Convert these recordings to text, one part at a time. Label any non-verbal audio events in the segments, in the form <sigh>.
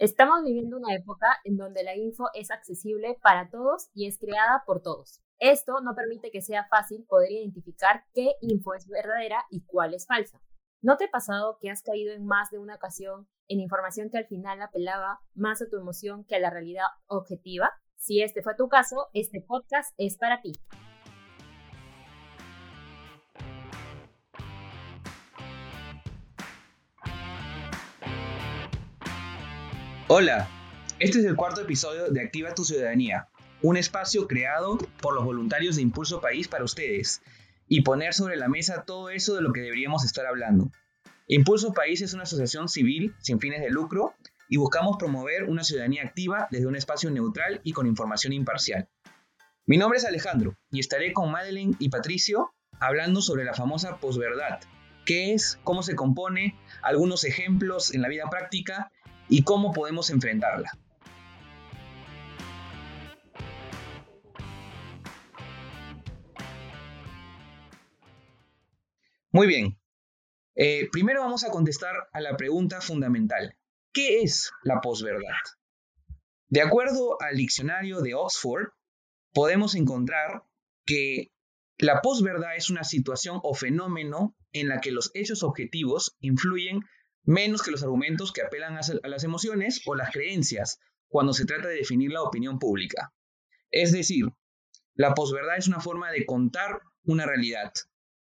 Estamos viviendo una época en donde la info es accesible para todos y es creada por todos. Esto no permite que sea fácil poder identificar qué info es verdadera y cuál es falsa. ¿No te ha pasado que has caído en más de una ocasión en información que al final apelaba más a tu emoción que a la realidad objetiva? Si este fue tu caso, este podcast es para ti. Hola, este es el cuarto episodio de Activa tu Ciudadanía, un espacio creado por los voluntarios de Impulso País para ustedes y poner sobre la mesa todo eso de lo que deberíamos estar hablando. Impulso País es una asociación civil sin fines de lucro y buscamos promover una ciudadanía activa desde un espacio neutral y con información imparcial. Mi nombre es Alejandro y estaré con Madeleine y Patricio hablando sobre la famosa posverdad, qué es, cómo se compone, algunos ejemplos en la vida práctica y cómo podemos enfrentarla. Muy bien. Eh, primero vamos a contestar a la pregunta fundamental. ¿Qué es la posverdad? De acuerdo al diccionario de Oxford, podemos encontrar que la posverdad es una situación o fenómeno en la que los hechos objetivos influyen menos que los argumentos que apelan a las emociones o las creencias cuando se trata de definir la opinión pública. Es decir, la posverdad es una forma de contar una realidad,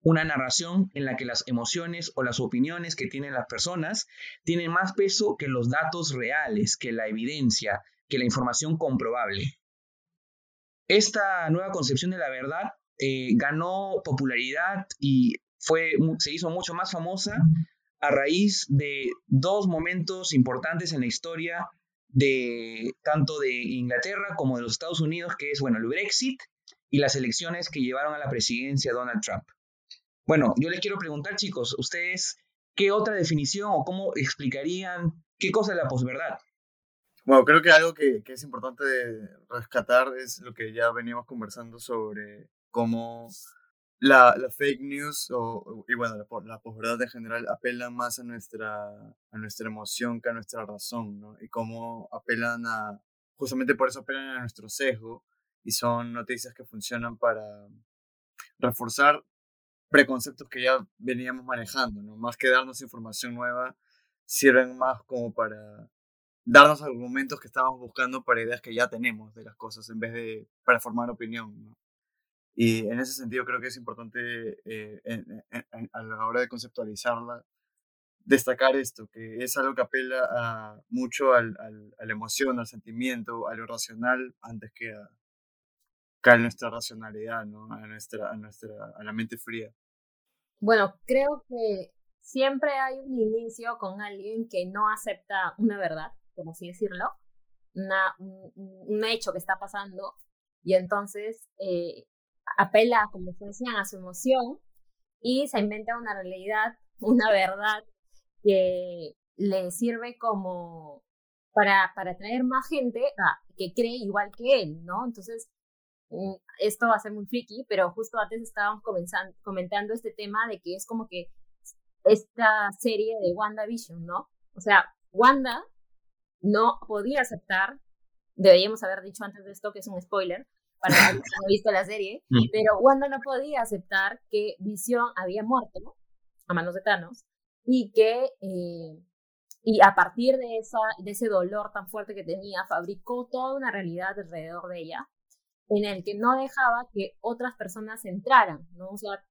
una narración en la que las emociones o las opiniones que tienen las personas tienen más peso que los datos reales, que la evidencia, que la información comprobable. Esta nueva concepción de la verdad eh, ganó popularidad y fue, se hizo mucho más famosa a raíz de dos momentos importantes en la historia de tanto de Inglaterra como de los Estados Unidos, que es bueno, el Brexit y las elecciones que llevaron a la presidencia Donald Trump. Bueno, yo les quiero preguntar, chicos, ustedes qué otra definición o cómo explicarían qué cosa es la posverdad. Bueno, creo que algo que, que es importante rescatar es lo que ya veníamos conversando sobre cómo la, la fake news o, y bueno, la, la posverdad en general apelan más a nuestra, a nuestra emoción que a nuestra razón, ¿no? Y cómo apelan a, justamente por eso apelan a nuestro sesgo y son noticias que funcionan para reforzar preconceptos que ya veníamos manejando, ¿no? Más que darnos información nueva, sirven más como para darnos argumentos que estábamos buscando para ideas que ya tenemos de las cosas en vez de para formar opinión, ¿no? Y en ese sentido creo que es importante eh, a la hora de conceptualizarla, destacar esto, que es algo que apela a, mucho al, a la emoción, al sentimiento, a lo racional, antes que a, a nuestra racionalidad, ¿no? a, nuestra, a, nuestra, a la mente fría. Bueno, creo que siempre hay un inicio con alguien que no acepta una verdad, como así decirlo, una, un, un, hecho que está pasando, y entonces eh, apela, como se decían, a su emoción y se inventa una realidad, <laughs> una verdad que le sirve como para, para atraer más gente que cree igual que él, ¿no? Entonces, mm, esto va a ser muy friki, pero justo antes estábamos comentando este tema de que es como que esta serie de WandaVision, ¿no? O sea, Wanda no podía aceptar, deberíamos haber dicho antes de esto que es un spoiler, para los que no visto la serie, mm. pero Wanda no podía aceptar que Visión había muerto a manos de Thanos y que eh, y a partir de, esa, de ese dolor tan fuerte que tenía, fabricó toda una realidad alrededor de ella en el que no dejaba que otras personas entraran, ¿no? O sea,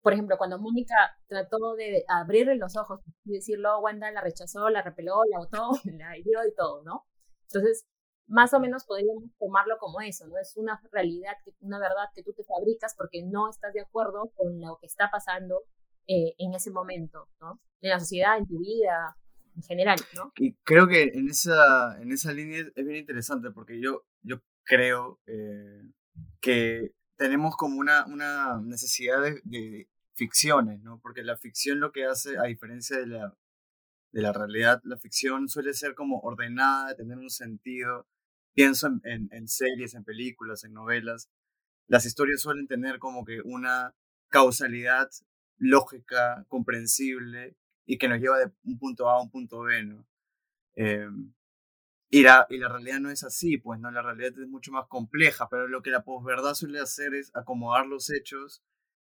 por ejemplo, cuando Mónica trató de abrirle los ojos y decirlo, Wanda la rechazó, la repeló, la botó, <laughs> la hirió y todo, ¿no? Entonces, más o menos podríamos tomarlo como eso, ¿no? Es una realidad, una verdad que tú te fabricas porque no estás de acuerdo con lo que está pasando eh, en ese momento, ¿no? En la sociedad, en tu vida, en general, ¿no? Y creo que en esa, en esa línea es bien interesante porque yo, yo creo eh, que tenemos como una, una necesidad de, de, ficciones, ¿no? Porque la ficción lo que hace, a diferencia de la, de la realidad, la ficción suele ser como ordenada, tener un sentido, pienso en, series, en películas, en novelas, las historias suelen tener como que una causalidad lógica, comprensible y que nos lleva de un punto A a un punto B, ¿no? Eh, y la, y la realidad no es así, pues no, la realidad es mucho más compleja, pero lo que la posverdad suele hacer es acomodar los hechos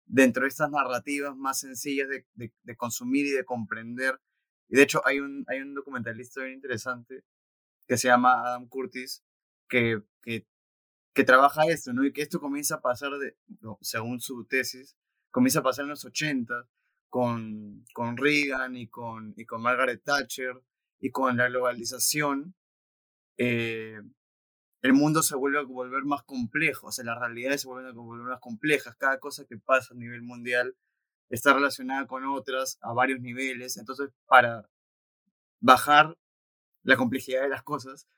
dentro de estas narrativas más sencillas de, de, consumir y de comprender. Y de hecho hay un, hay un documentalista bien interesante que se llama Adam Curtis, que, que, trabaja esto, ¿no? Y que esto comienza a pasar, de, según su tesis, comienza a pasar en los 80 con, con Reagan y con, y con Margaret Thatcher y con la globalización. Eh, el mundo se vuelve a volver más complejo, o sea, las realidades se vuelven a volver más complejas. Cada cosa que pasa a nivel mundial está relacionada con otras a varios niveles. Entonces, para bajar la complejidad de las cosas,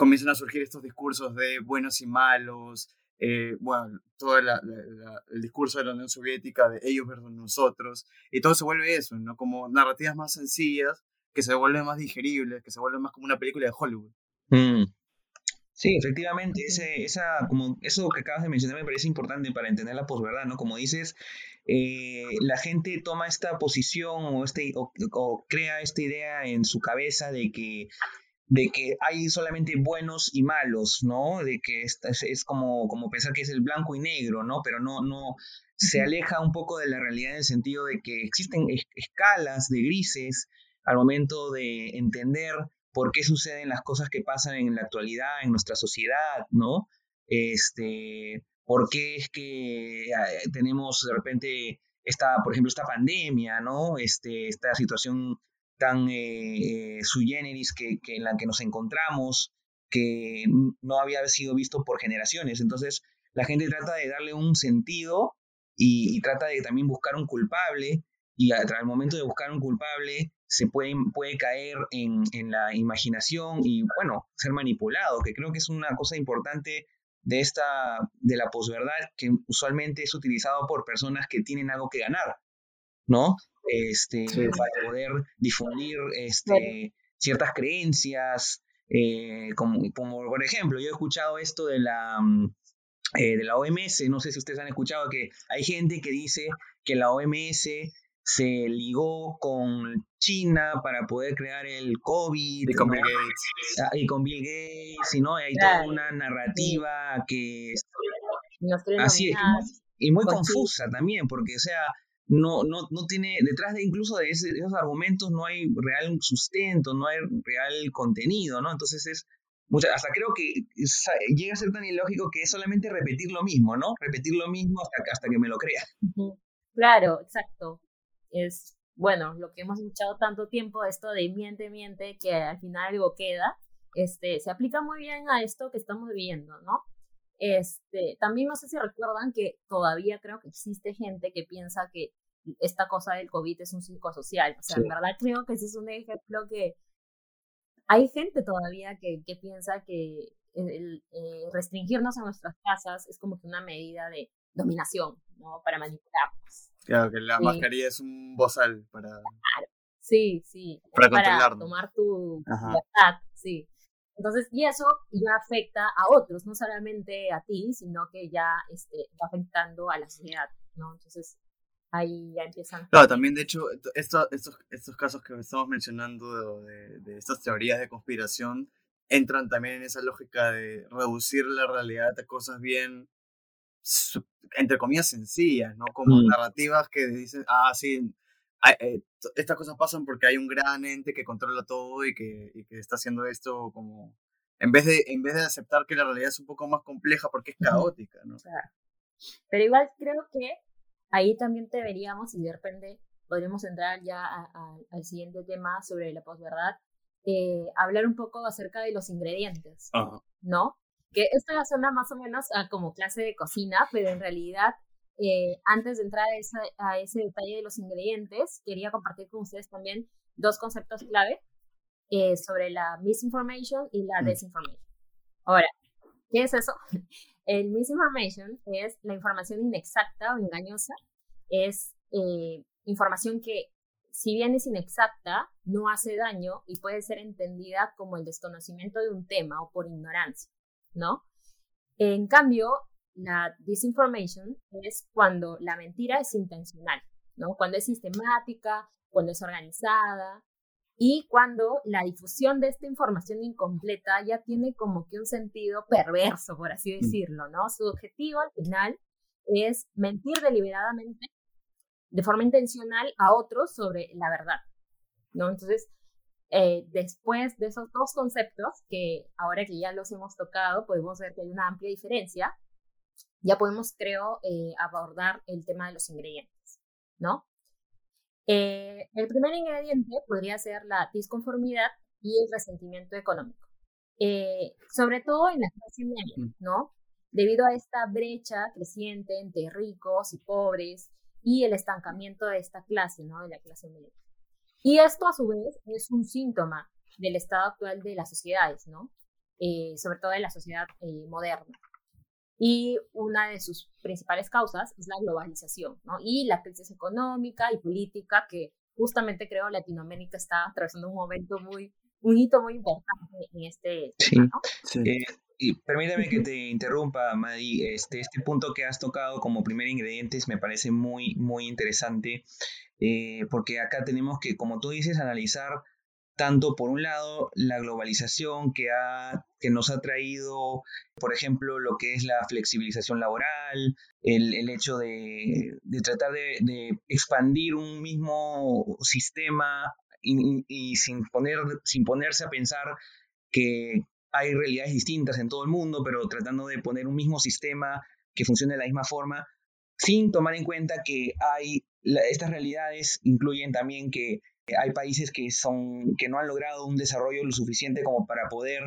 comienzan a surgir estos discursos de buenos y malos, eh, bueno, todo el discurso de la Unión Soviética de ellos versus nosotros, y todo se vuelve eso, ¿no? Como narrativas más sencillas, que se vuelven más digeribles, que se vuelven más como una película de Hollywood. Mm. Sí, efectivamente, ese, esa, como eso que acabas de mencionar me parece importante para entender la posverdad, ¿no? Como dices, eh, la gente toma esta posición o, este, o, crea esta idea en su cabeza de que de que hay solamente buenos y malos, ¿no? De que es, es, como, como pensar que es el blanco y negro, ¿no? Pero no, no, se aleja un poco de la realidad en el sentido de que existen escalas de grises al momento de entender por qué suceden las cosas que pasan en la actualidad, en nuestra sociedad, ¿no? Este, por qué es que eh, tenemos de repente esta, por ejemplo, esta pandemia, ¿no? Este, esta situación tan eh, eh, sui generis que, en la que nos encontramos, que no había sido visto por generaciones. Entonces, la gente trata de darle un sentido y, trata de también buscar un culpable, y al momento de buscar un culpable, se puede, puede caer en, en, la imaginación y, bueno, ser manipulado, que creo que es una cosa importante de esta, de la posverdad, que usualmente es utilizado por personas que tienen algo que ganar, ¿no? Este, para poder difundir este, ciertas creencias, eh, como, como, por ejemplo, yo he escuchado esto de la, mm, eh, de la OMS, no sé si ustedes han escuchado que hay gente que dice que la OMS se ligó con China para poder crear el COVID. Y con Bill Gates. Ah, y con Bill Gates, ¿no? Hay toda una narrativa que... Así es, y muy confusa también, porque, o sea, no, no, no tiene, detrás de incluso de, esos argumentos no hay real sustento, no hay real contenido, ¿no? Entonces es, mucha, hasta creo que llega a ser tan ilógico que es solamente repetir lo mismo, ¿no? Repetir lo mismo hasta, hasta que me lo crea. Claro, exacto es, bueno, lo que hemos escuchado tanto tiempo, esto de miente, miente, que al final algo queda, este, se aplica muy bien a esto que estamos viviendo, ¿no? Este, también no sé si recuerdan que todavía creo que existe gente que piensa que esta cosa del COVID es un psicosocial. O sea, en verdad creo que ese es un ejemplo que hay gente todavía que, que piensa que el, eh, restringirnos a nuestras casas es como que una medida de dominación, ¿no? Para manipularnos. Claro, que la mascarilla es un bozal para... Sí, sí. Para, tomar tu libertad, sí. Entonces, y eso ya afecta a otros, no solamente a ti, sino que ya este, va afectando a la sociedad, ¿no? Entonces, ahí ya empiezan. Claro, también de hecho, estos, estos casos que estamos mencionando de, de, estas teorías de conspiración entran también en esa lógica de reducir la realidad a cosas bien entre comillas, sencillas, ¿no? Como mm. narrativas que dicen, ah, sí, eh, estas cosas pasan porque hay un gran ente que controla todo y que, y que está haciendo esto como... En vez, de, en vez de aceptar que la realidad es un poco más compleja porque es caótica, ¿no? Pero igual creo que ahí también deberíamos, y de repente podremos entrar ya al siguiente tema sobre la posverdad, eh, hablar un poco acerca de los ingredientes, ¿no? que esto ya suena más o menos a como clase de cocina, pero en realidad, eh, antes de entrar a, ese detalle de los ingredientes, quería compartir con ustedes también dos conceptos clave eh, sobre la misinformation y la mm. desinformation. Ahora, ¿qué es eso? <laughs> El misinformation es la información inexacta o engañosa, es eh, información que si bien es inexacta, no hace daño y puede ser entendida como el desconocimiento de un tema o por ignorancia. ¿no? En cambio, la disinformation es cuando la mentira es intencional, ¿no? Cuando es sistemática, cuando es organizada. Y cuando la difusión de esta información incompleta ya tiene como que un sentido perverso, por así mm. decirlo, ¿no? Su objetivo al final es mentir deliberadamente, de forma intencional, a otros sobre la verdad, ¿no? Entonces, eh, después de esos dos conceptos, que ahora que ya los hemos tocado, podemos ver que hay una amplia diferencia, ya podemos, creo, eh, abordar el tema de los ingredientes, ¿no? Eh, el primer ingrediente podría ser la disconformidad y el resentimiento económico, sobre todo en la clase media. ¿no? Debido a esta brecha creciente entre ricos y pobres y el estancamiento de esta clase, ¿no? De la clase media. Y esto a su vez es un síntoma del estado actual de las sociedades, ¿no? Eh, sobre todo de la sociedad eh, moderna. Y una de sus principales causas es la globalización, ¿no? Y la crisis económica y política que justamente creo Latinoamérica está atravesando un momento muy, un hito muy importante en este tema, ¿no? Sí. Eh, y permítame que te interrumpa, Madi. Este, este punto que has tocado como primer ingrediente me parece muy, muy interesante, eh, porque acá tenemos que, como tú dices, analizar tanto por un lado la globalización que, ha, que nos ha traído, por ejemplo, lo que es la flexibilización laboral, el, el hecho de, de tratar de, expandir un mismo sistema y, sin, poner, sin ponerse a pensar que hay realidades distintas en todo el mundo, pero tratando de poner un mismo sistema que funcione de la misma forma, sin tomar en cuenta que hay estas realidades incluyen también que hay países que son que no han logrado un desarrollo lo suficiente como para poder,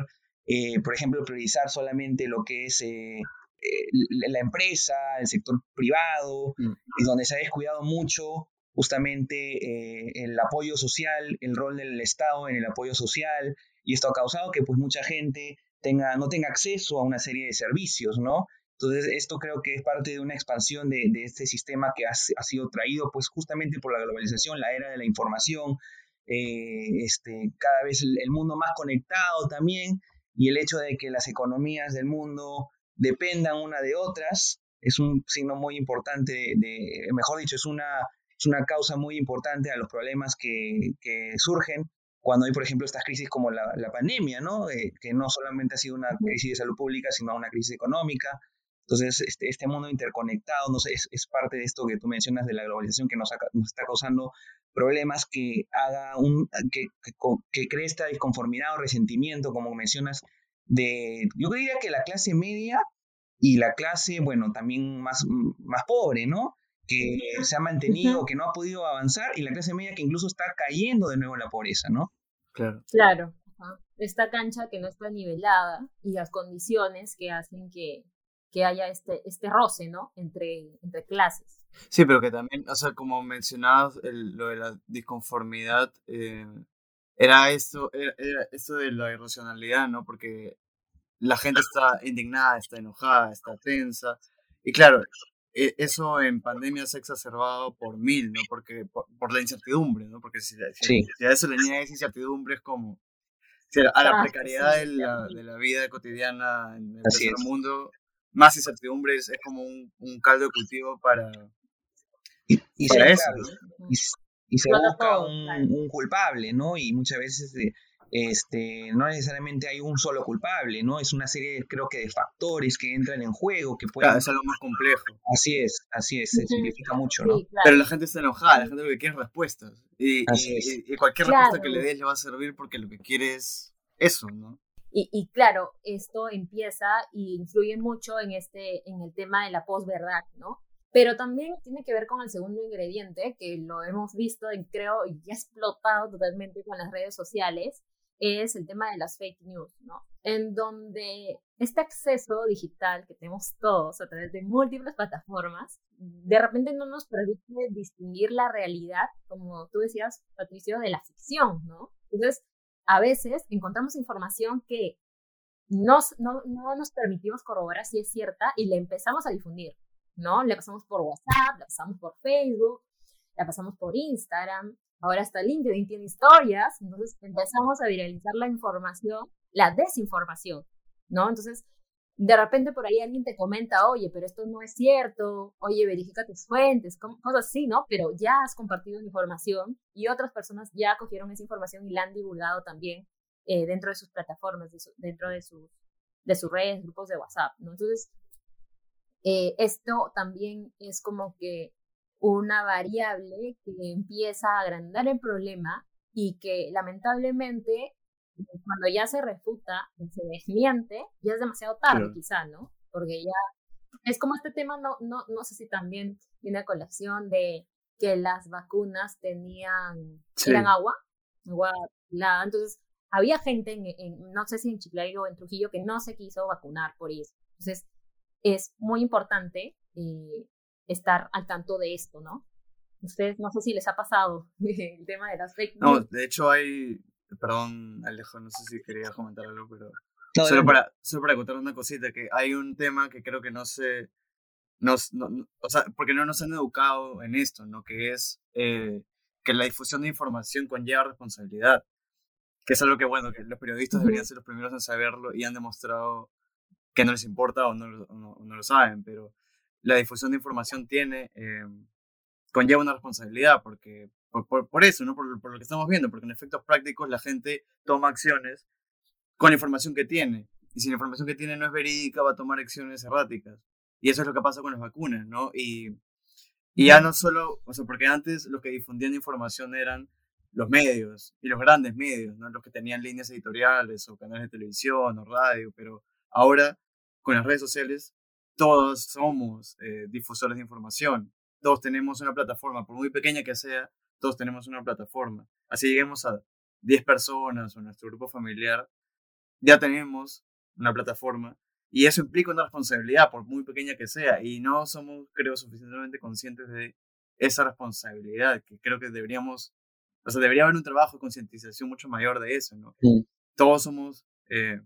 eh, por ejemplo, priorizar solamente lo que es eh, eh, la empresa, el sector privado, mm. y donde se ha descuidado mucho justamente el apoyo social, el rol del Estado en el apoyo social, y esto ha causado que pues mucha gente tenga, no tenga acceso a una serie de servicios, ¿no? Entonces, esto creo que es parte de una expansión de, este sistema que ha, ha, sido traído pues justamente por la globalización, la era de la información, eh, este, cada vez el, mundo más conectado también, y el hecho de que las economías del mundo dependan una de otras, es un signo muy importante, de, mejor dicho, es una, es una causa muy importante a los problemas que, que surgen cuando hay, por ejemplo, estas crisis como la, pandemia, ¿no? Eh, que no solamente ha sido una crisis de salud pública, sino una crisis económica. Entonces, este, este mundo interconectado no sé, es, parte de esto que tú mencionas de la globalización que nos, está causando problemas que haga un que, que, cree esta disconformidad o resentimiento, como mencionas, de, yo diría que la clase media y la clase, bueno, también más, más pobre, ¿no? que se ha mantenido, que no ha podido avanzar, y la clase media que incluso está cayendo de nuevo en la pobreza, ¿no? Claro. Claro. Esta cancha que no está nivelada y las condiciones que hacen que, que haya este, este roce, ¿no? Entre, entre clases. Sí, pero que también, o sea, como mencionabas, lo de la disconformidad, eh, era, esto, era, esto de la irracionalidad, ¿no? Porque la gente está indignada, está enojada, está tensa. Y claro, e, eso en pandemia se ha exacerbado por mil, ¿no? Porque, por, la incertidumbre, ¿no? Porque si, a eso le esa incertidumbre es como, a la precariedad de la, de la, vida cotidiana en el mundo, más incertidumbre es, como un, un, caldo de cultivo para, y, eso. Y, se busca un, un, culpable, ¿no? Y muchas veces este, no necesariamente hay un solo culpable, ¿no? Es una serie, creo que, de factores que entran en juego, que pueden... Claro, es algo más complejo. Así es, así es, se simplifica mucho, ¿no? Pero la gente está enojada, la gente lo que quiere es respuestas. Y, y, cualquier respuesta que le des le va a servir porque lo que quiere es eso, ¿no? Y, y, claro, esto empieza y influye mucho en, este, en el tema de la posverdad, ¿no? Pero también tiene que ver con el segundo ingrediente, que lo hemos visto, creo, y ha explotado totalmente con las redes sociales, es el tema de las fake news, ¿no? En donde este acceso digital que tenemos todos a través de múltiples plataformas, de repente no nos permite distinguir la realidad, como tú decías, Patricio, de la ficción, ¿no? Entonces, a veces encontramos información que nos, no, no nos permitimos corroborar si es cierta y la empezamos a difundir, ¿no? La pasamos por WhatsApp, la pasamos por Facebook, la pasamos por Instagram, ahora está LinkedIn, tiene historias, entonces empezamos a viralizar la información, la desinformación, ¿no? Entonces, de repente por ahí alguien te comenta, oye, pero esto no es cierto, oye, verifica tus fuentes, cosas así, ¿no? Pero ya has compartido información y otras personas ya cogieron esa información y la han divulgado también eh, dentro de sus plataformas, dentro de, de sus redes, grupos de WhatsApp, ¿no? Entonces, eh, esto también es como que una variable que empieza a agrandar el problema y que lamentablemente cuando ya se refuta, se desmiente, ya es demasiado tarde quizá, ¿no? Porque ya es como este tema, no, no, no sé si también viene a colación de que las vacunas tenían, eran agua, agua entonces había gente, en, no sé si en Chiclayo o en Trujillo, que no se quiso vacunar por eso. Entonces, es muy importante eh, estar al tanto de esto, ¿no? Ustedes, no sé si les ha pasado <laughs> el tema de las fake news. No, de hecho hay, perdón Alejo, no sé si quería comentar algo, pero solo, para, solo para contar una cosita, que hay un tema que creo que no se, no, o sea, porque no nos han educado en esto, ¿no? Que es eh, que la difusión de información conlleva responsabilidad que es algo que, bueno, que los periodistas deberían ser los primeros en saberlo y han demostrado que no les importa o no, no, no lo saben, pero la difusión de información tiene, eh, conlleva una responsabilidad, porque por, por, eso, ¿no? Por, lo que estamos viendo, porque en efectos prácticos la gente toma acciones con la información que tiene, y si la información que tiene no es verídica, va a tomar acciones erráticas. Y eso es lo que pasa con las vacunas, ¿no? Y, y ya no solo, o sea, porque antes los que difundían información eran los medios y los grandes medios, ¿no? los que tenían líneas editoriales o canales de televisión o radio, pero ahora con las redes sociales todos somos eh, difusores de información, todos tenemos una plataforma, por muy pequeña que sea, todos tenemos una plataforma. Así lleguemos a 10 personas o nuestro grupo familiar, ya tenemos una plataforma y eso implica una responsabilidad, por muy pequeña que sea, y no somos, creo, suficientemente conscientes de esa responsabilidad que creo que deberíamos o sea, debería haber un trabajo de concientización mucho mayor de eso, ¿no? Todos somos eh,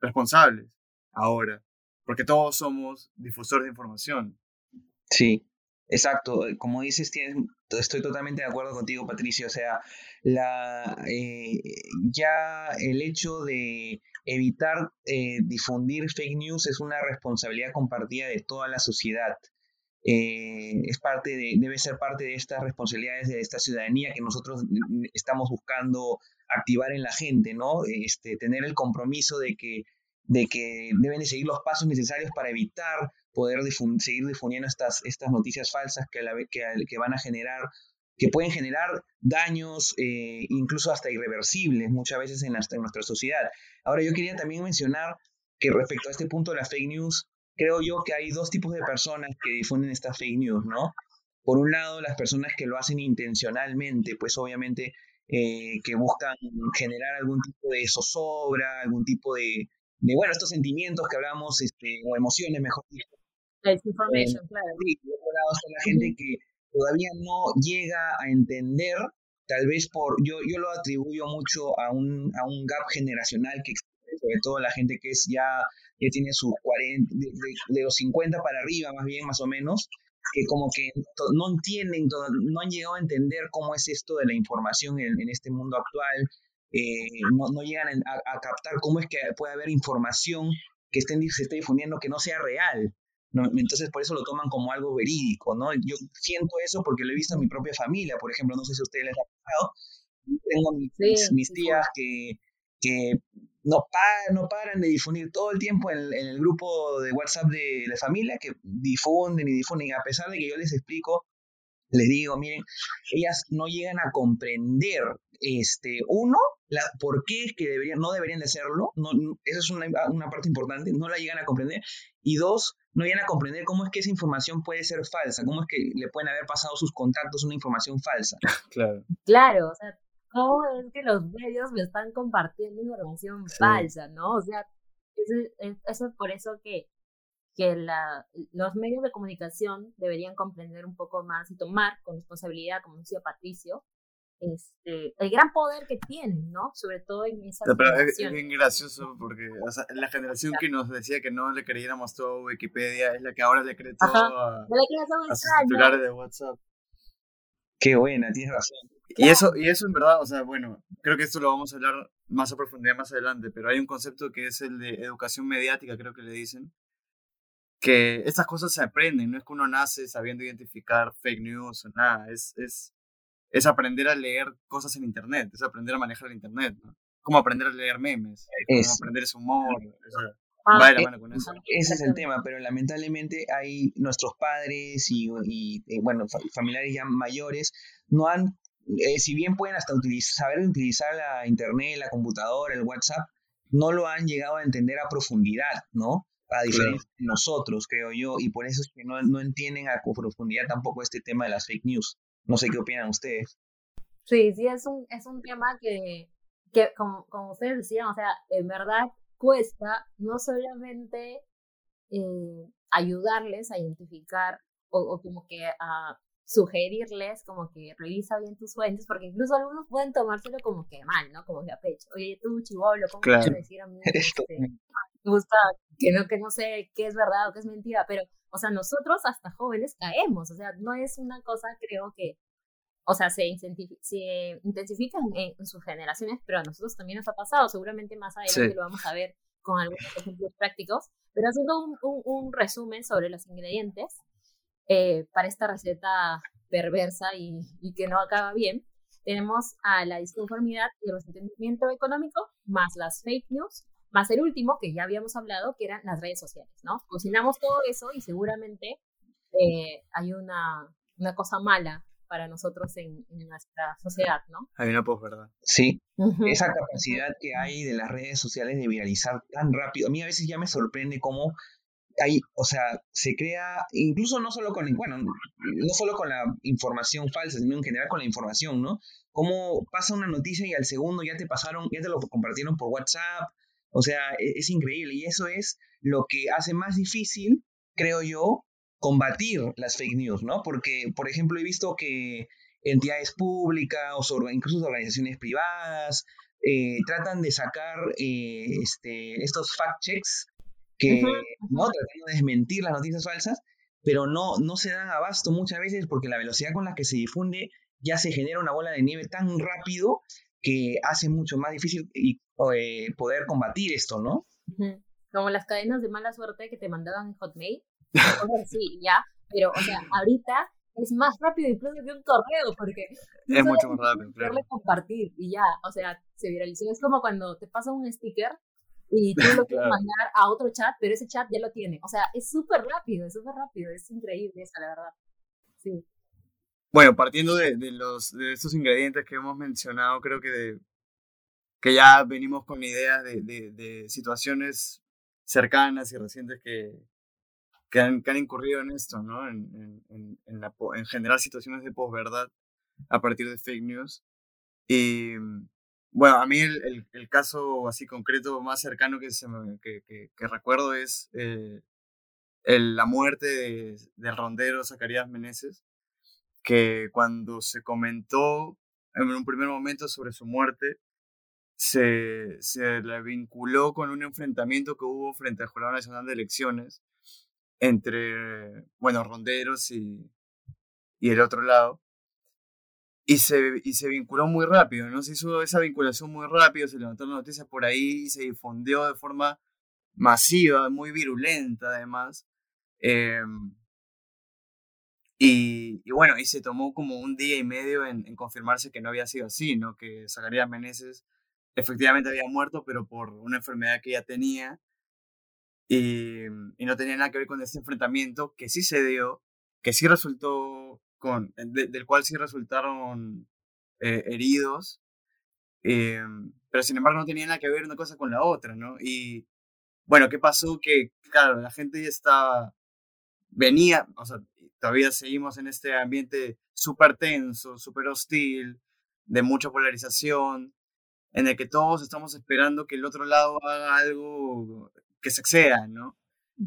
responsables ahora, porque todos somos difusores de información. Sí, exacto. Como dices, estoy totalmente de acuerdo contigo, Patricio. O sea, la, eh, ya el hecho de evitar eh, difundir fake news es una responsabilidad compartida de toda la sociedad. Eh, es parte de, debe ser parte de estas responsabilidades de esta ciudadanía que nosotros estamos buscando activar en la gente, ¿no? Este, tener el compromiso de que, de que deben de seguir los pasos necesarios para evitar poder seguir difundiendo estas, estas noticias falsas que, la, que, que van a generar que pueden generar daños eh, incluso hasta irreversibles muchas veces en, nuestra sociedad. Ahora yo quería también mencionar que respecto a este punto de la fake news, creo yo que hay dos tipos de personas que difunden estas fake news, ¿no? Por un lado, las personas que lo hacen intencionalmente, pues obviamente eh, que buscan generar algún tipo de zozobra, algún tipo de, de bueno, estos sentimientos que hablamos, este, o emociones, mejor dicho. Desinformation, eh, claro. Y por otro lado está la gente que todavía no llega a entender, tal vez por, yo, yo lo atribuyo mucho a un, a un gap generacional que existe, sobre todo la gente que es ya ya tiene sus 40, de, los 50 para arriba más bien, más o menos, que como que no entienden, no han llegado a entender cómo es esto de la información en, este mundo actual, eh, no, no, llegan a, captar cómo es que puede haber información que estén, se esté difundiendo que no sea real. Entonces por eso lo toman como algo verídico, ¿no? Yo siento eso porque lo he visto en mi propia familia, por ejemplo, no sé si a ustedes les ha pasado. Tengo mis, mis tías que, que no, no paran de difundir todo el tiempo en, el grupo de WhatsApp de la familia, que difunden y difunden, a pesar de que yo les explico, les digo, miren, ellas no llegan a comprender, este, uno, la, por qué es que deberían, no deberían de hacerlo, no, esa es una, una, parte importante, no la llegan a comprender, y dos, no llegan a comprender cómo es que esa información puede ser falsa, cómo es que le pueden haber pasado sus contactos una información falsa. <laughs> Claro. Claro, o sea, ¿cómo es que los medios me están compartiendo información falsa, no? O sea, eso, es por eso que, que la, los medios de comunicación deberían comprender un poco más y tomar con responsabilidad, como decía Patricio, este, el gran poder que tienen, ¿no? Sobre todo en esa Pero es, bien gracioso porque la generación que nos decía que no le creyéramos todo Wikipedia es la que ahora le cree todo a, a sus titulares de WhatsApp. Qué buena, tienes razón. Y eso, y eso en verdad, o sea, bueno, creo que esto lo vamos a hablar más a profundidad más adelante, pero hay un concepto que es el de educación mediática, creo que le dicen, que estas cosas se aprenden, no es que uno nace sabiendo identificar fake news o nada, es, es, es aprender a leer cosas en Internet, es aprender a manejar el Internet, ¿no? Como aprender a leer memes, como aprender ese humor, ah, va de la mano con eso. <laughs> Ese es el tema, pero lamentablemente hay nuestros padres y, y eh, bueno, familiares ya mayores no han, eh, si bien pueden hasta utilizar, saber utilizar la internet, la computadora, el WhatsApp, no lo han llegado a entender a profundidad, ¿no? A diferencia de nosotros, creo yo, y por eso es que no, no entienden a profundidad tampoco este tema de las fake news. No sé qué opinan ustedes. Sí, sí, es un, es un tema que, que como, como ustedes decían, o sea, en verdad cuesta no solamente eh, ayudarles a identificar o, o, como que a sugerirles como que revisa bien tus fuentes, porque incluso algunos pueden tomárselo como que mal, ¿no? Como que a pecho. Oye, tú, chivolo, ¿cómo claro. puedes decir a mí? <laughs> Este, gusta que no, que no sé qué es verdad o qué es mentira, pero, o sea, nosotros hasta jóvenes caemos, o sea, no es una cosa, creo que, o sea, se, se intensifican en, sus generaciones, pero a nosotros también nos ha pasado, seguramente más adelante lo vamos a ver con algunos ejemplos prácticos, pero haciendo un, un, un resumen sobre los ingredientes, eh, para esta receta perversa y, y, que no acaba bien, tenemos a la disconformidad y el resentimiento económico, más las fake news, más el último, que ya habíamos hablado, que eran las redes sociales, ¿no? Cocinamos todo eso y seguramente eh, hay una, una cosa mala para nosotros en, en, nuestra sociedad, ¿no? Hay una posverdad. Sí, esa capacidad que hay de las redes sociales de viralizar tan rápido. A mí a veces ya me sorprende cómo hay, o sea, se crea, incluso no solo con, bueno, no solo con la información falsa, sino en general con la información, ¿no? Cómo pasa una noticia y al segundo ya te pasaron, ya te lo compartieron por WhatsApp, o sea, es, es increíble y eso es lo que hace más difícil, creo yo, combatir las fake news, ¿no? Porque, por ejemplo, he visto que entidades públicas o incluso organizaciones privadas eh, tratan de sacar eh, este, estos fact checks que no tratando de desmentir las noticias falsas, pero no, no se dan abasto muchas veces porque la velocidad con la que se difunde ya se genera una bola de nieve tan rápido que hace mucho más difícil y, eh, poder combatir esto, ¿no? Como las cadenas de mala suerte que te mandaban en Hotmail. sí, ya, pero o sea, ahorita es más rápido incluso que un correo porque es mucho más rápido, claro. compartir y ya, o sea, se viralizó. Es como cuando te pasa un sticker y tú lo quieres mandar a otro chat, pero ese chat ya lo tiene. O sea, es súper rápido, es súper rápido, es increíble esa, la verdad. Sí. Bueno, partiendo de, de, los, de estos ingredientes que hemos mencionado, creo que, que ya venimos con ideas de, de, situaciones cercanas y recientes que, que, han, que han incurrido en esto, ¿no? En, en, en, en generar situaciones de posverdad a partir de fake news. Y bueno, a mí el, el, caso así concreto más cercano que, se que, que, recuerdo es eh, el, la muerte de, del rondero Zacarías Meneses, que cuando se comentó en un primer momento sobre su muerte, se, se le vinculó con un enfrentamiento que hubo frente al Jurado Nacional de Elecciones entre, bueno, ronderos y, y el otro lado y se, y se vinculó muy rápido, ¿no? Se hizo esa vinculación muy rápido, se levantaron noticias por ahí y se difundió de forma masiva, muy virulenta además. Em, y, y, bueno, y se tomó como un día y medio en, en, confirmarse que no había sido así, ¿no? Que Zacarías Meneses efectivamente había muerto, pero por una enfermedad que ya tenía. Y, y no tenía nada que ver con ese enfrentamiento que sí se dio, que sí resultó con, del cual sí resultaron eh, heridos, eh, pero sin embargo no tenía nada que ver una cosa con la otra, ¿no? Y bueno, ¿qué pasó? Que, claro, la gente ya estaba, venía, o sea, todavía seguimos en este ambiente súper tenso, súper hostil, de mucha polarización, en el que todos estamos esperando que el otro lado haga algo que se exceda, ¿no?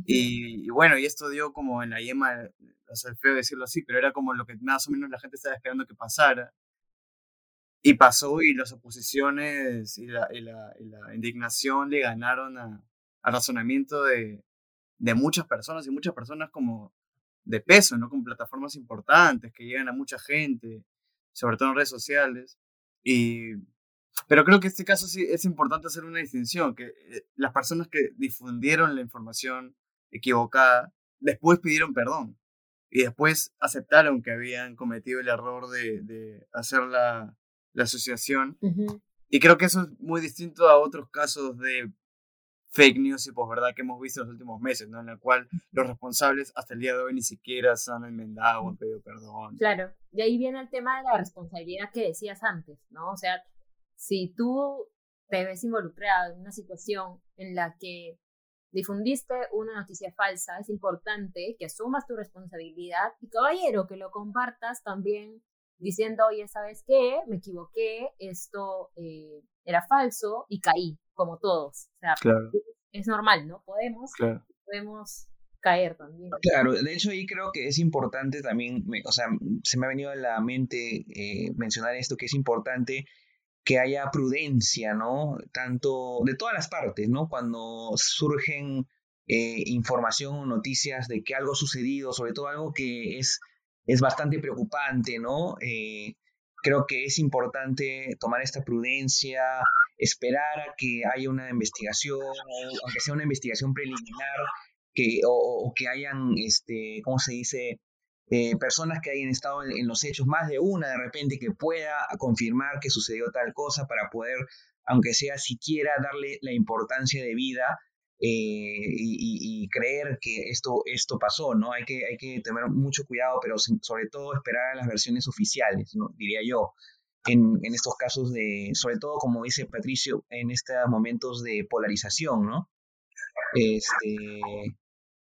Y, bueno, y esto dio como en la yema, o sea, feo decirlo así, pero era como lo que más o menos la gente estaba esperando que pasara. Y pasó y las oposiciones y la, y la, y la indignación le ganaron al razonamiento de, de muchas personas y muchas personas como de peso, ¿no? Con plataformas importantes que llegan a mucha gente sobre todo en redes sociales. Y, pero creo que en este caso sí es importante hacer una distinción, que eh, las personas que difundieron la información equivocada después pidieron perdón y después aceptaron que habían cometido el error de, de hacer la, la asociación. Y creo que eso es muy distinto a otros casos de fake news y verdad que hemos visto en los últimos meses, ¿no? En el cual los responsables hasta el día de hoy ni siquiera se han enmendado o han pedido perdón. Claro, de ahí viene el tema de la responsabilidad que decías antes, ¿no? O sea, si tú te ves involucrado en una situación en la que difundiste una noticia falsa, es importante que asumas tu responsabilidad y caballero, que lo compartas también diciendo, oye, ¿sabes qué? Me equivoqué, esto eh, era falso y caí, como todos. O sea, es normal, ¿no? Podemos, podemos caer también. Claro, de hecho ahí creo que es importante también, o sea, se me ha venido a la mente eh, mencionar esto, que es importante que haya prudencia, ¿no? Tanto de todas las partes, ¿no? Cuando surgen eh, información o noticias de que algo ha sucedido, sobre todo algo que es, es bastante preocupante, ¿no? Eh, creo que es importante tomar esta prudencia, esperar a que haya una investigación, aunque sea una investigación preliminar, que, o, que hayan, este, ¿cómo se dice? Eh, personas que hayan estado en, los hechos, más de una de repente, que pueda confirmar que sucedió tal cosa para poder, aunque sea siquiera, darle la importancia de vida eh, y, creer que esto, esto pasó, ¿no? Hay que, hay que tener mucho cuidado, pero sobre todo esperar a las versiones oficiales. Diría yo en, en, estos casos de, sobre todo como dice Patricio, en estos momentos de polarización, ¿no? Este,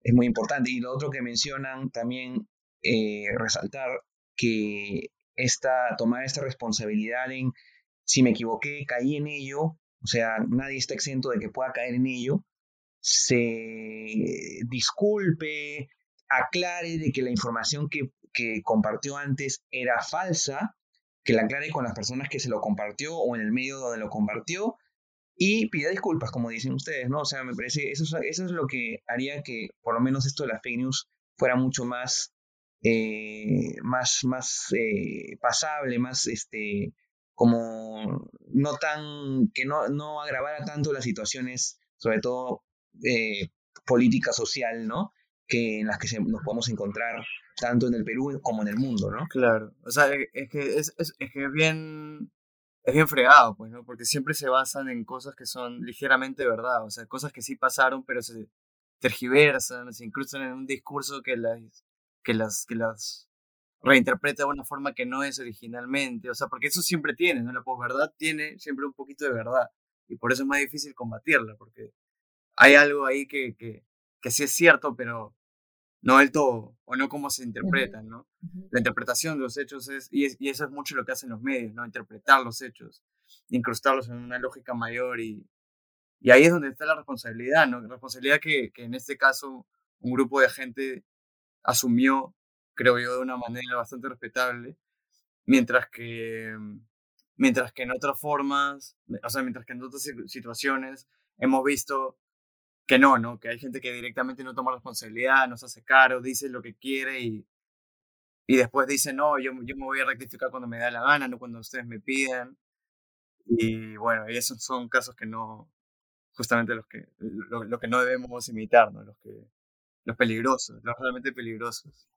es muy importante. Y lo otro que mencionan también, eh, resaltar que esta, tomar esta responsabilidad en, si me equivoqué, caí en ello, o sea, nadie está exento de que pueda caer en ello, se disculpe, aclare de que la información que, que compartió antes era falsa que la aclare con las personas que se lo compartió o en el medio donde lo compartió y pida disculpas, como dicen ustedes, ¿no? O sea, me parece, eso, eso es lo que haría que por lo menos esto de las fake news fuera mucho más, eh, más, más eh, pasable, más, este, como no tan, que no, no agravara tanto las situaciones, sobre todo eh, política social, ¿no? Que en las que nos podemos encontrar tanto en el Perú como en el mundo, ¿no? Claro, o sea, e, es que es, es, que bien, es bien fregado, pues, ¿no? Porque siempre se basan en cosas que son ligeramente verdad, o sea, cosas que sí pasaron, pero se tergiversan, se incrustan en un discurso que las, que las, que las reinterpreta de una forma que no es originalmente, o sea, porque eso siempre tiene, ¿no? La posverdad tiene siempre un poquito de verdad, y por eso es más difícil combatirla, porque hay algo ahí que, que, que sí es cierto, pero no el todo, o no cómo se interpretan, ¿no? La interpretación de los hechos es, y, y, eso es mucho lo que hacen los medios, ¿no? Interpretar los hechos, incrustarlos en una lógica mayor y, y ahí es donde está la responsabilidad, ¿no? La responsabilidad que, que en este caso un grupo de gente asumió, creo yo, de una manera bastante respetable, mientras que, mientras que en otras formas, o sea, mientras que en otras situaciones hemos visto que no, ¿no? Que hay gente que directamente no toma responsabilidad, no se hace caro, dice lo que quiere y, y después dice, no, yo, yo me voy a rectificar cuando me da la gana, no cuando ustedes me piden. Y bueno, y esos son casos que no, justamente los que, lo, que no debemos imitar, ¿no? Los, que, los peligrosos, los realmente peligrosos.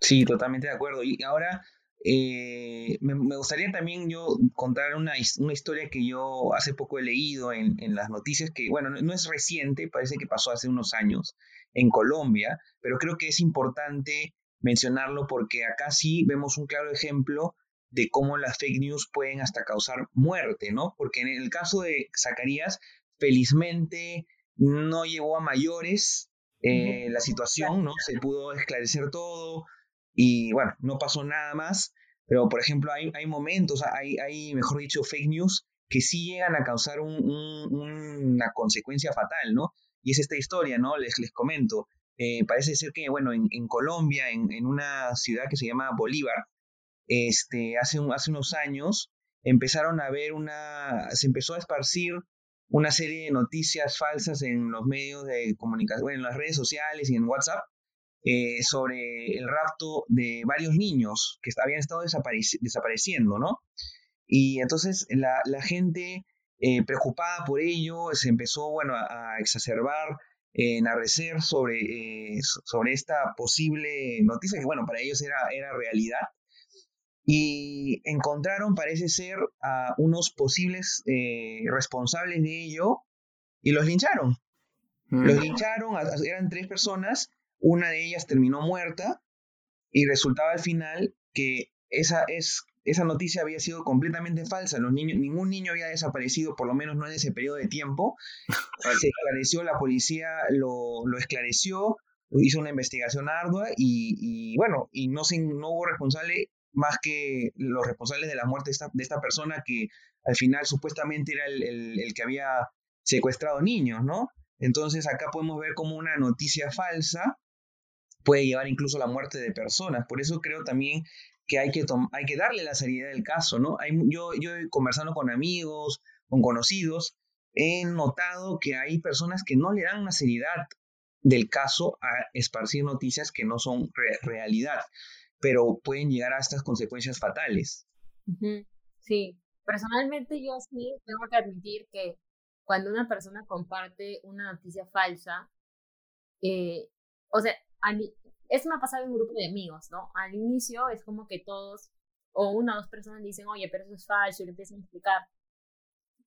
Sí, totalmente de acuerdo. Y ahora eh, me, gustaría también yo contar una, una, historia que yo hace poco he leído en, en las noticias, que bueno, no, es reciente, parece que pasó hace unos años en Colombia, pero creo que es importante mencionarlo porque acá sí vemos un claro ejemplo de cómo las fake news pueden hasta causar muerte, ¿no? Porque en el caso de Zacarías, felizmente no llegó a mayores eh, la situación, ¿no? Se pudo esclarecer todo, y bueno, no pasó nada más, pero por ejemplo hay, hay momentos, hay, hay, mejor dicho, fake news que sí llegan a causar una consecuencia fatal, ¿no? Y es esta historia, ¿no? Les, les comento. Eh, parece ser que, bueno, en, Colombia, en, en, una ciudad que se llama Bolívar, este, hace, un, hace unos años empezaron a ver una, se empezó a esparcir una serie de noticias falsas en los medios de comunicación, en las redes sociales y en WhatsApp, eh, sobre el rapto de varios niños que habían estado desapareciendo, ¿no? Y entonces la, gente eh, preocupada por ello se empezó, bueno, a, exacerbar, en arrecer sobre, sobre esta posible noticia que, bueno, para ellos era, era realidad y encontraron, parece ser, a unos posibles eh, responsables de ello y los lincharon. Los mm. lincharon, eran tres personas, una de ellas terminó muerta y resultaba al final que esa, es, esa noticia había sido completamente falsa. Los niños, ningún niño había desaparecido, por lo menos no en ese periodo de tiempo. <laughs> Se esclareció, la policía lo, lo esclareció, hizo una investigación ardua y, y bueno, y no, se, no hubo responsable más que los responsables de la muerte de esta, persona que al final supuestamente era el, que había secuestrado niños, ¿no? Entonces acá podemos ver como una noticia falsa puede llevar incluso a la muerte de personas. Por eso creo también que hay que, hay que darle la seriedad del caso, ¿no? Hay, yo, yo conversando con amigos, con conocidos, he notado que hay personas que no le dan la seriedad del caso a esparcir noticias que no son realidad pero pueden llegar a estas consecuencias fatales. Sí, personalmente yo sí tengo que admitir que cuando una persona comparte una noticia falsa, eh, o sea, eso me ha pasado en un grupo de amigos, ¿no? Al inicio es como que todos, o una o dos personas dicen, oye, pero eso es falso, y le empiezan a explicar.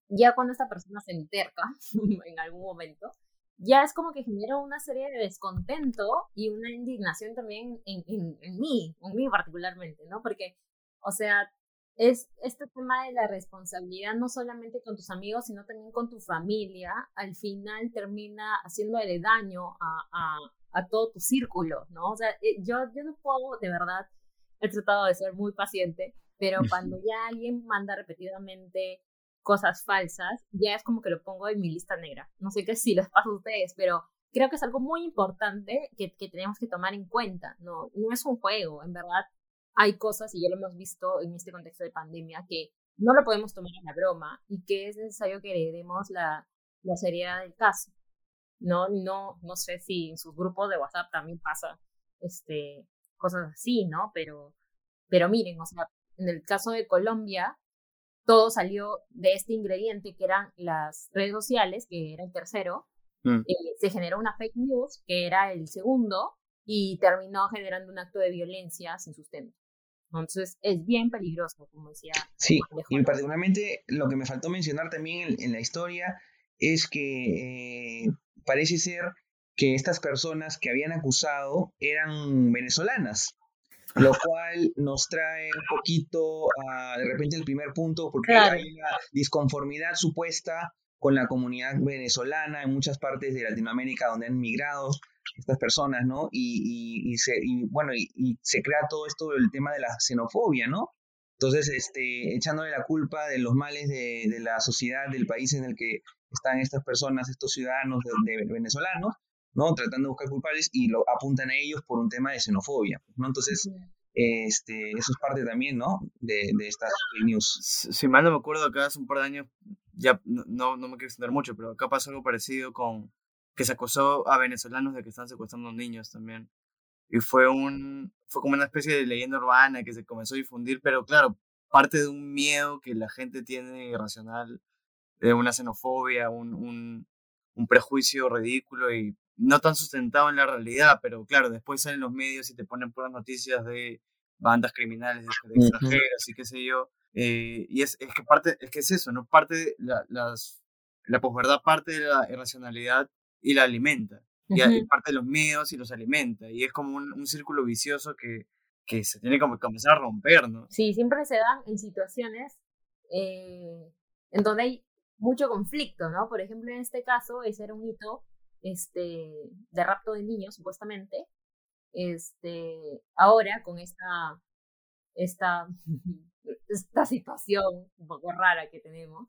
Ya cuando esta persona se enterca <laughs> en algún momento, ya es como que genera una serie de descontento y una indignación también en, en, en mí, en mí particularmente, ¿no? Porque, o sea, es este tema de la responsabilidad no solamente con tus amigos, sino también con tu familia, al final termina haciéndole daño a, a, a todo tu círculo, ¿no? O sea, eh, yo, yo no puedo, de verdad, he tratado de ser muy paciente, pero cuando ya alguien manda repetidamente cosas falsas, ya es como que lo pongo en mi lista negra. No sé qué si les pasa a ustedes, pero creo que es algo muy importante que, que tenemos que tomar en cuenta. No, no es un juego, en verdad hay cosas, y ya lo hemos visto en este contexto de pandemia, que no lo podemos tomar en la broma y que es necesario que le demos la, la seriedad del caso. No, no, no sé si en sus grupos de WhatsApp también pasa este, cosas así, ¿no? Pero, pero miren, o sea, en el caso de Colombia, todo salió de este ingrediente que eran las redes sociales, que era el tercero. Mm. Eh, se generó una fake news, que era el segundo, y terminó generando un acto de violencia sin sustento. Entonces es bien peligroso, como decía. Sí, y particularmente lo que me faltó mencionar también en, la historia es que eh, parece ser que estas personas que habían acusado eran venezolanas lo cual nos trae un poquito a, de repente el primer punto, porque hay una disconformidad supuesta con la comunidad venezolana en muchas partes de Latinoamérica donde han migrado estas personas, ¿no? Y, y, se, y bueno, y, se crea todo esto del tema de la xenofobia, ¿no? Entonces, este, echándole la culpa de los males de, de la sociedad, del país en el que están estas personas, estos ciudadanos de venezolanos, ¿no? Tratando de buscar culpables y lo apuntan a ellos por un tema de xenofobia, ¿no? Entonces, este, eso es parte también, ¿no? De, de estas news. Si mal no me acuerdo, acá hace un par de años, ya no, no me quiero extender mucho, pero acá pasó algo parecido con que se acusó a venezolanos de que están secuestrando niños también. Y fue un fue como una especie de leyenda urbana que se comenzó a difundir, pero claro, parte de un miedo que la gente tiene irracional, de una xenofobia, un, un, un prejuicio ridículo y no tan sustentado en la realidad, pero claro, después salen los medios y te ponen puras noticias de bandas criminales de, extranjeras y qué sé yo. Eh, y es, es, que parte, es que es eso, ¿no? Parte de la, las, la posverdad parte de la irracionalidad y la alimenta. Y, parte de los miedos y los alimenta. Y es como un, un círculo vicioso que, que se tiene que comenzar a romper, ¿no? Sí, siempre se dan en situaciones eh, en donde hay mucho conflicto, ¿no? Por ejemplo, en este caso, ese era un hito este, de rapto de niños, supuestamente. Este, ahora con esta, esta, <laughs> esta situación un poco rara que tenemos,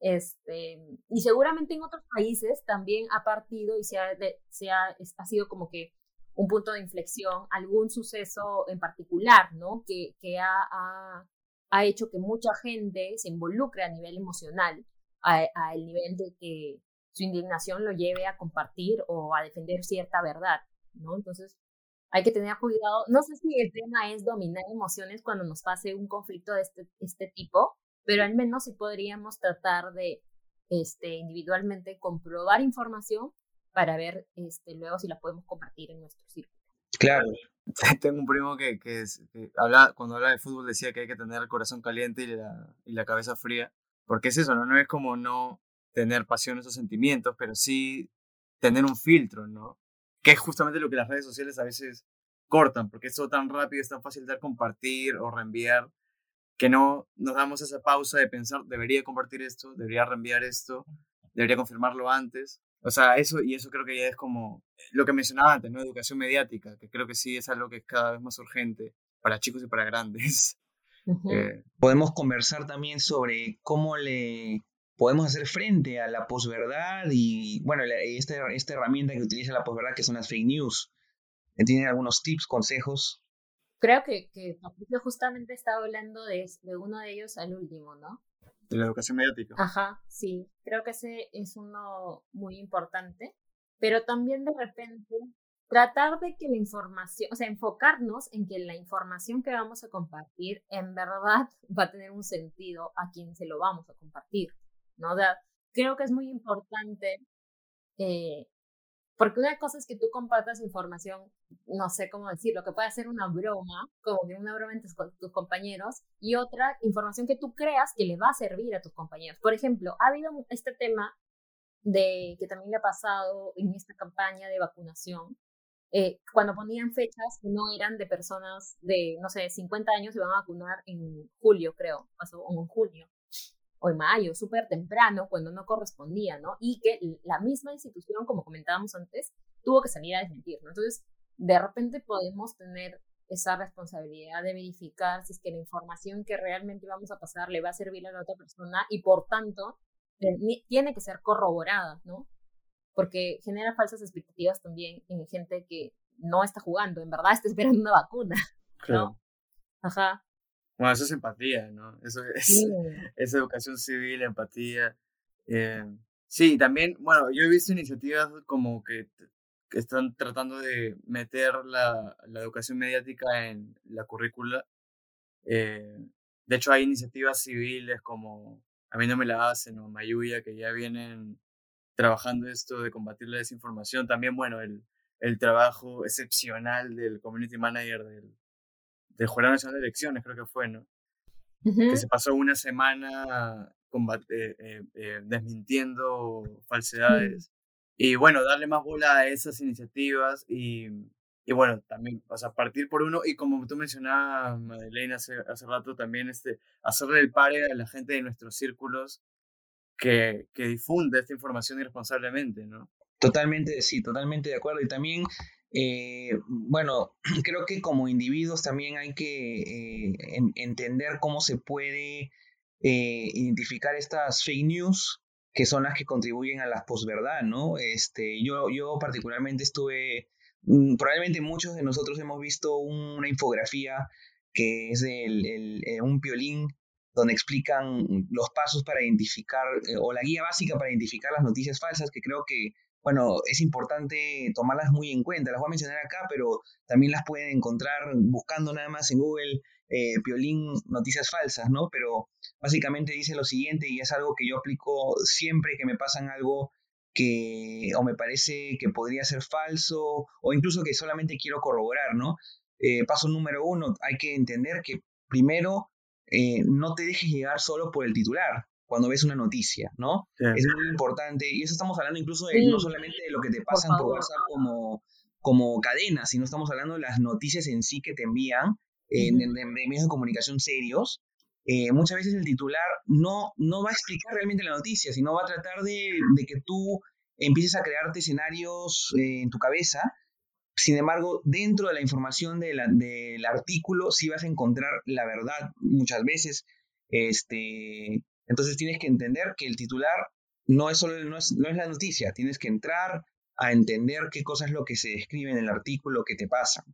este, y seguramente en otros países también ha partido y se ha, se ha, ha sido como que un punto de inflexión, algún suceso en particular, ¿no? Que, que ha, ha, ha hecho que mucha gente se involucre a nivel emocional, al nivel de que su indignación lo lleve a compartir o a defender cierta verdad, ¿no? Entonces, hay que tener cuidado. No sé si el tema es dominar emociones cuando nos pase un conflicto de este, este tipo, pero al menos sí podríamos tratar de este, individualmente comprobar información para ver este, luego si la podemos compartir en nuestro círculo. Claro. <laughs> Tengo un primo que, que, habla, cuando habla de fútbol decía que hay que tener el corazón caliente y la, y la cabeza fría, porque es eso, ¿no? No es como no tener pasiones o sentimientos, pero sí tener un filtro, ¿no? Que es justamente lo que las redes sociales a veces cortan, porque es todo tan rápido, es tan fácil de compartir o reenviar, que no nos damos esa pausa de pensar, debería compartir esto, debería reenviar esto, debería confirmarlo antes. O sea, eso y eso creo que ya es como lo que mencionaba antes, ¿no? Educación mediática, que creo que sí es algo que es cada vez más urgente para chicos y para grandes. Eh, podemos conversar también sobre cómo le podemos hacer frente a la posverdad y, bueno, esta, esta herramienta que utiliza la posverdad, que son las fake news. ¿Tienen algunos tips, consejos? Creo que, que Patricio justamente estaba hablando de, de uno de ellos al último, ¿no? De la educación mediática. Ajá, sí. Creo que ese es uno muy importante. Pero también de repente tratar de que la información, o sea, enfocarnos en que la información que vamos a compartir en verdad <laughs> va a tener un sentido a quien se lo vamos a compartir. ¿no? creo que es muy importante, eh, porque una cosa es que tú compartas información, no sé cómo decirlo, que puede ser una broma, como que una broma entre tus compañeros, y otra información que tú creas que le va a servir a tus compañeros. Por ejemplo, ha habido este tema de que también le ha pasado en esta campaña de vacunación, eh, cuando ponían fechas que no eran de personas de, no sé, 50 años, se van a vacunar en julio, creo, o en junio o en mayo, súper temprano, cuando no correspondía, ¿no? Y que la misma institución, como comentábamos antes, tuvo que salir a desmentir, ¿no? Entonces, de repente podemos tener esa responsabilidad de verificar si es que la información que realmente vamos a pasar le va a servir a la otra persona y por tanto tiene que ser corroborada, ¿no? Porque genera falsas expectativas también en gente que no está jugando, en verdad está esperando una vacuna, <laughs> ¿no? Ajá. Bueno, eso es empatía, ¿no? Eso es, <laughs> es educación civil, empatía. Eh, sí, también, bueno, yo he visto iniciativas como que, que están tratando de meter la, la, educación mediática en la currícula. Eh, de hecho, hay iniciativas civiles como A mí no me la hacen o Mayuya que ya vienen trabajando esto de combatir la desinformación. También, bueno, el, el trabajo excepcional del community manager del, del Jurado Nacional de Elecciones, creo que fue, ¿no? Que se pasó una semana combate, eh, eh, desmintiendo falsedades. Y bueno, darle más bola a esas iniciativas y, y, bueno, también, o sea, partir por uno y como tú mencionabas, Madeleine, hace, hace rato, también este, hacerle el pare a la gente de nuestros círculos que, que difunde esta información irresponsablemente, ¿no? Totalmente, sí, totalmente de acuerdo. Y también eh, bueno, <clears throat> creo que como individuos también hay que eh, entender cómo se puede eh, identificar estas fake news que son las que contribuyen a la posverdad, ¿no? Este, yo, yo particularmente estuve, mm, probablemente muchos de nosotros hemos visto una infografía que es el, un piolín donde explican los pasos para identificar, o la guía básica para identificar las noticias falsas, que creo que bueno, es importante tomarlas muy en cuenta. Las voy a mencionar acá, pero también las pueden encontrar buscando nada más en Google eh, Piolín Noticias Falsas, ¿no? Pero básicamente dice lo siguiente y es algo que yo aplico siempre que me pasan algo que o me parece que podría ser falso o incluso que solamente quiero corroborar, ¿no? Eh, paso número uno, hay que entender que primero eh, no te dejes llegar solo por el titular cuando ves una noticia, ¿no? Es muy importante, y eso estamos hablando incluso de, no solamente de lo que te pasan por, WhatsApp como, como cadena, sino estamos hablando de las noticias en sí que te envían en, medios de comunicación serios. Eh, muchas veces el titular no, no va a explicar realmente la noticia, sino va a tratar de, que tú empieces a crearte escenarios eh, en tu cabeza. Sin embargo, dentro de la información de del artículo sí vas a encontrar la verdad muchas veces. Este, entonces tienes que entender que el titular no es solo no es, la noticia, tienes que entrar a entender qué cosa es lo que se describe en el artículo que te pasan.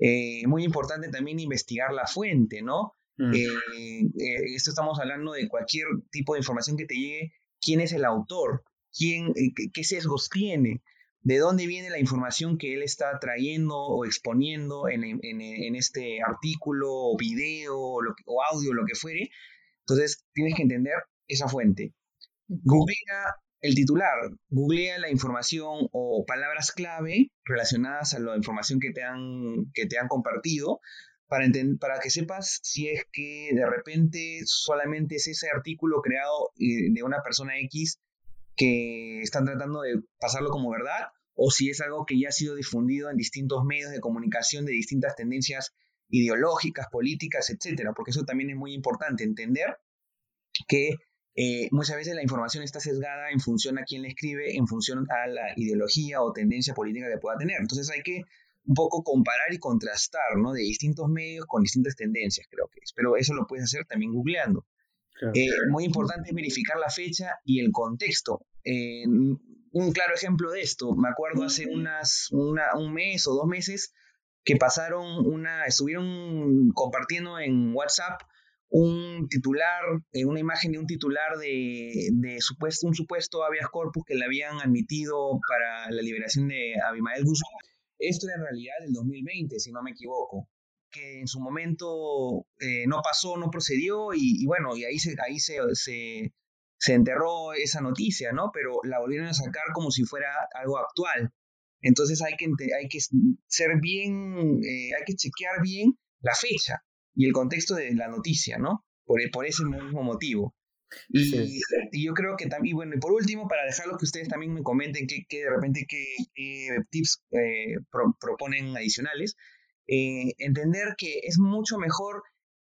Eh, muy importante también investigar la fuente, ¿no? Mm. Eh, eh, esto estamos hablando de cualquier tipo de información que te llegue, quién es el autor, quién, qué sesgos tiene, de dónde viene la información que él está trayendo o exponiendo en, en, este artículo o video o, o, audio, lo que fuere. Entonces tienes que entender esa fuente. Googlea el titular, googlea la información o palabras clave relacionadas a la información que te han, que te han compartido para, para que sepas si es que de repente solamente es ese artículo creado eh, de una persona X que están tratando de pasarlo como verdad o si es algo que ya ha sido difundido en distintos medios de comunicación de distintas tendencias ideológicas, políticas, etcétera, porque eso también es muy importante entender que eh, muchas veces la información está sesgada en función a quién la escribe, en función a la ideología o tendencia política que pueda tener. Entonces hay que un poco comparar y contrastar, ¿no? De distintos medios con distintas tendencias, creo que es. Pero eso lo puedes hacer también googleando. Eh, muy importante es verificar la fecha y el contexto. Eh, un claro ejemplo de esto, me acuerdo hace unas, un mes o dos meses que pasaron una, estuvieron compartiendo en WhatsApp un titular, eh, una imagen de un titular de, de supuesto, un supuesto habeas corpus que le habían admitido para la liberación de Abimael Guzmán. Esto era en realidad del 2020, si no me equivoco, que en su momento eh, no pasó, no procedió y, bueno, y ahí, se, ahí se, se, se, enterró esa noticia, ¿no? Pero la volvieron a sacar como si fuera algo actual. Entonces hay que, hay que ser bien, eh, hay que chequear bien la fecha y el contexto de la noticia, ¿no? Por, por ese mismo motivo. Y, yo creo que también, bueno, y por último, para dejarlo que ustedes también me comenten qué, de repente qué, tips eh, proponen adicionales, eh, entender que es mucho mejor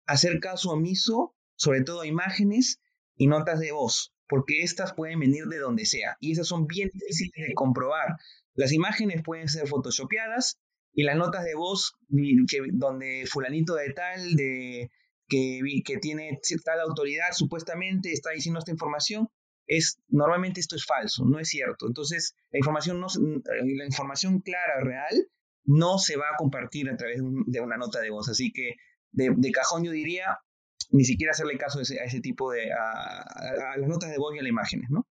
hacer caso omiso, sobre todo a imágenes y notas de voz, porque estas pueden venir de donde sea y esas son bien difíciles de comprobar. Las imágenes pueden ser photoshopeadas y las notas de voz que, donde fulanito de tal, de que, que tiene tal autoridad supuestamente está diciendo esta información, es normalmente esto es falso, no es cierto. Entonces, la información, no, la información clara, real, no se va a compartir a través de una nota de voz. Así que de cajón yo diría, ni siquiera hacerle caso a ese, tipo de, a, las notas de voz y a las imágenes, ¿no?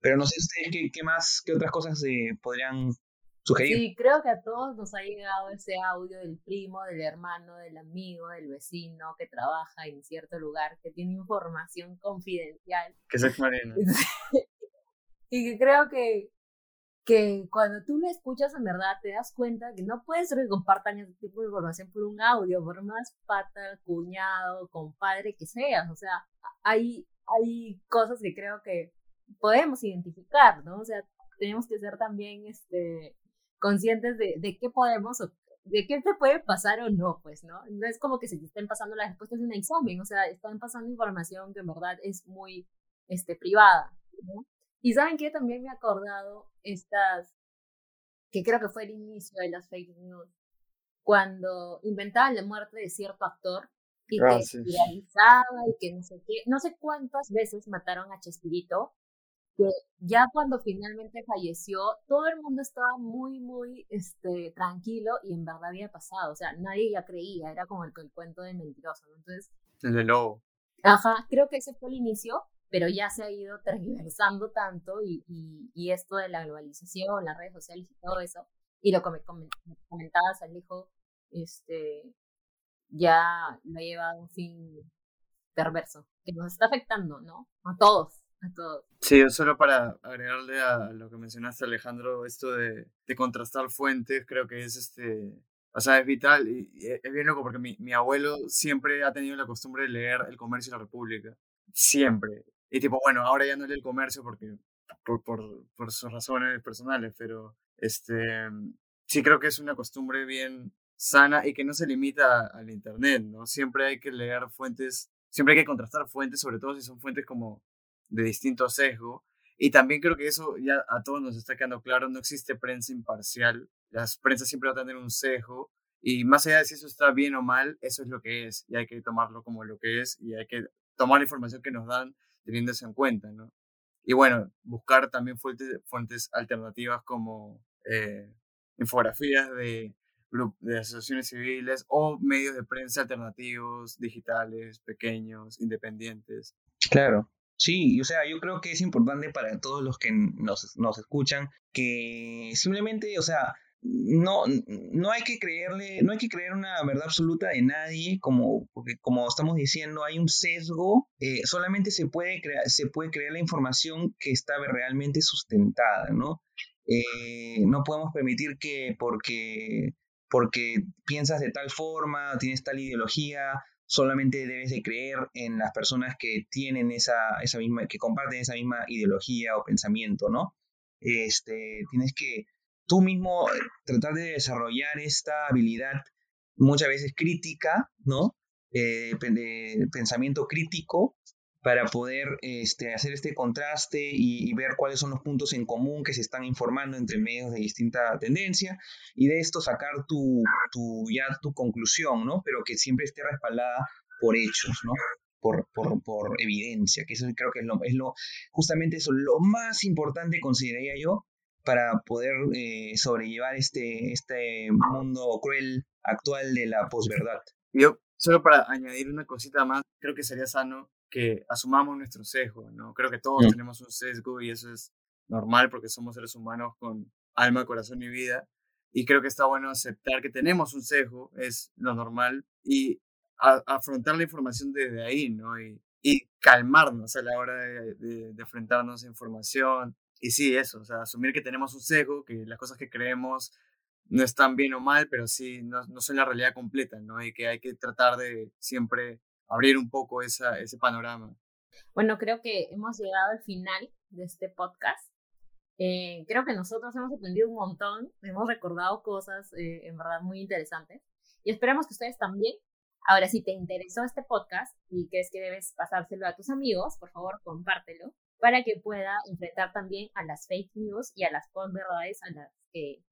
Pero no sé ustedes qué, qué más, qué otras cosas eh, podrían Sí, creo que a todos nos ha llegado ese audio del primo, del hermano, del amigo, del vecino que trabaja en cierto lugar, que tiene información confidencial. Que es <laughs> Marina. y que creo que, que cuando tú lo escuchas en verdad te das cuenta que no puede ser que compartan ese tipo de información por un audio, por más pata, cuñado, compadre que seas. O sea, hay, hay cosas que creo que podemos identificar, ¿no? O sea, tenemos que ser también este, conscientes de, de qué podemos de qué te puede pasar o no, pues, ¿no? No es como que se te estén pasando las respuestas de un examen, o sea, están pasando información que en verdad es muy este, privada, ¿no? Y saben que también me he acordado estas, que creo que fue el inicio de las fake news, cuando inventaban la muerte de cierto actor y que se viralizaba y que no sé qué, no sé cuántas veces mataron a Chespirito que ya cuando finalmente falleció, todo el mundo estaba muy, muy este, tranquilo y en verdad había pasado. O sea, nadie ya creía, era como el, el cuento de mentiroso. ¿no? Entonces, el de lobo. Ajá, creo que ese fue el inicio, pero ya se ha ido tergiversando tanto y, y, esto de la globalización, las redes sociales y todo eso, y lo que me comentabas, Alejo, este, ya lo ha llevado a un fin perverso, que nos está afectando, ¿no? A todos a todos. Sí, solo para agregarle a lo que mencionaste, Alejandro, esto de, contrastar fuentes, creo que es este. O sea, es vital y, es bien loco porque mi, mi, abuelo siempre ha tenido la costumbre de leer El Comercio y la República. Siempre. Y tipo, bueno, ahora ya no lee El Comercio porque por, por, por sus razones personales, pero este sí creo que es una costumbre bien sana y que no se limita al Internet, ¿no? Siempre hay que leer fuentes, siempre hay que contrastar fuentes, sobre todo si son fuentes como de distinto sesgo. Y también creo que eso ya a todos nos está quedando claro, no existe prensa imparcial, las prensas siempre van a tener un sesgo y más allá de si eso está bien o mal, eso es lo que es y hay que tomarlo como lo que es y hay que tomar la información que nos dan teniendo en cuenta, ¿no? Y bueno, buscar también fuentes, fuentes alternativas como eh, infografías de, de asociaciones civiles o medios de prensa alternativos, digitales, pequeños, independientes. Claro. Sí, o sea, yo creo que es importante para todos los que nos, nos escuchan que simplemente, o sea, no, no hay que creerle, no hay que creer una verdad absoluta de nadie, como, porque como estamos diciendo, hay un sesgo, eh, solamente se puede, crear, se puede la información que está realmente sustentada, ¿no? Eh, no podemos permitir que porque, porque piensas de tal forma, tienes tal ideología, solamente debes de creer en las personas que tienen esa, esa misma, que comparten esa misma ideología o pensamiento, ¿no? Este, tienes que tú mismo eh, tratar de desarrollar esta habilidad muchas veces crítica, ¿no? Eh, de pensamiento crítico para poder este, hacer este contraste y, ver cuáles son los puntos en común que se están informando entre medios de distinta tendencia y de esto sacar tu, tu, ya tu conclusión, ¿no? Pero que siempre esté respaldada por hechos, ¿no? Por, por, por evidencia, que eso creo que es lo, es lo, justamente eso, lo más importante consideraría yo para poder eh, sobrellevar este, este mundo cruel actual de la posverdad. Yo, solo para añadir una cosita más, creo que sería sano que asumamos nuestro sesgo, ¿no? Creo que todos mm. tenemos un sesgo y eso es normal porque somos seres humanos con alma, corazón y vida. Y creo que está bueno aceptar que tenemos un sesgo, es lo normal, y afrontar la información desde ahí, ¿no? Y, y calmarnos a la hora de, de, de, enfrentarnos a información. Y sí, eso, o sea, asumir que tenemos un sesgo, que las cosas que creemos no están bien o mal, pero sí no, no son la realidad completa, ¿no? Y que hay que tratar de siempre abrir un poco esa, ese panorama. Bueno, creo que hemos llegado al final de este podcast. Eh, creo que nosotros hemos aprendido un montón, hemos recordado cosas eh, en verdad muy interesantes y esperamos que ustedes también. Ahora, si te interesó este podcast y crees que debes pasárselo a tus amigos, por favor, compártelo para que pueda enfrentar también a las fake news y a las verdades a las que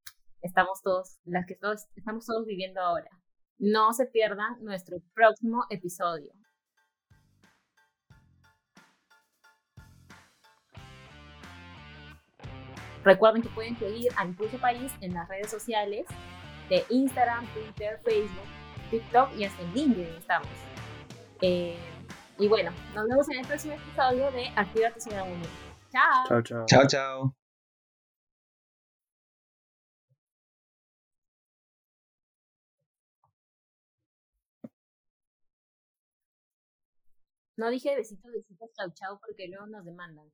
estamos todos, las que todos estamos todos viviendo ahora. No se pierdan nuestro próximo episodio. Recuerden que pueden seguir a Impulso País en las redes sociales de Instagram, Twitter, Facebook, TikTok y hasta en LinkedIn estamos. Eh, y bueno, nos vemos en el próximo episodio de Activa tu Ciudadanía. Chao. Chao, chao. Chao, chao. No dije besitos, besitos, chau, chau, porque luego nos demandan.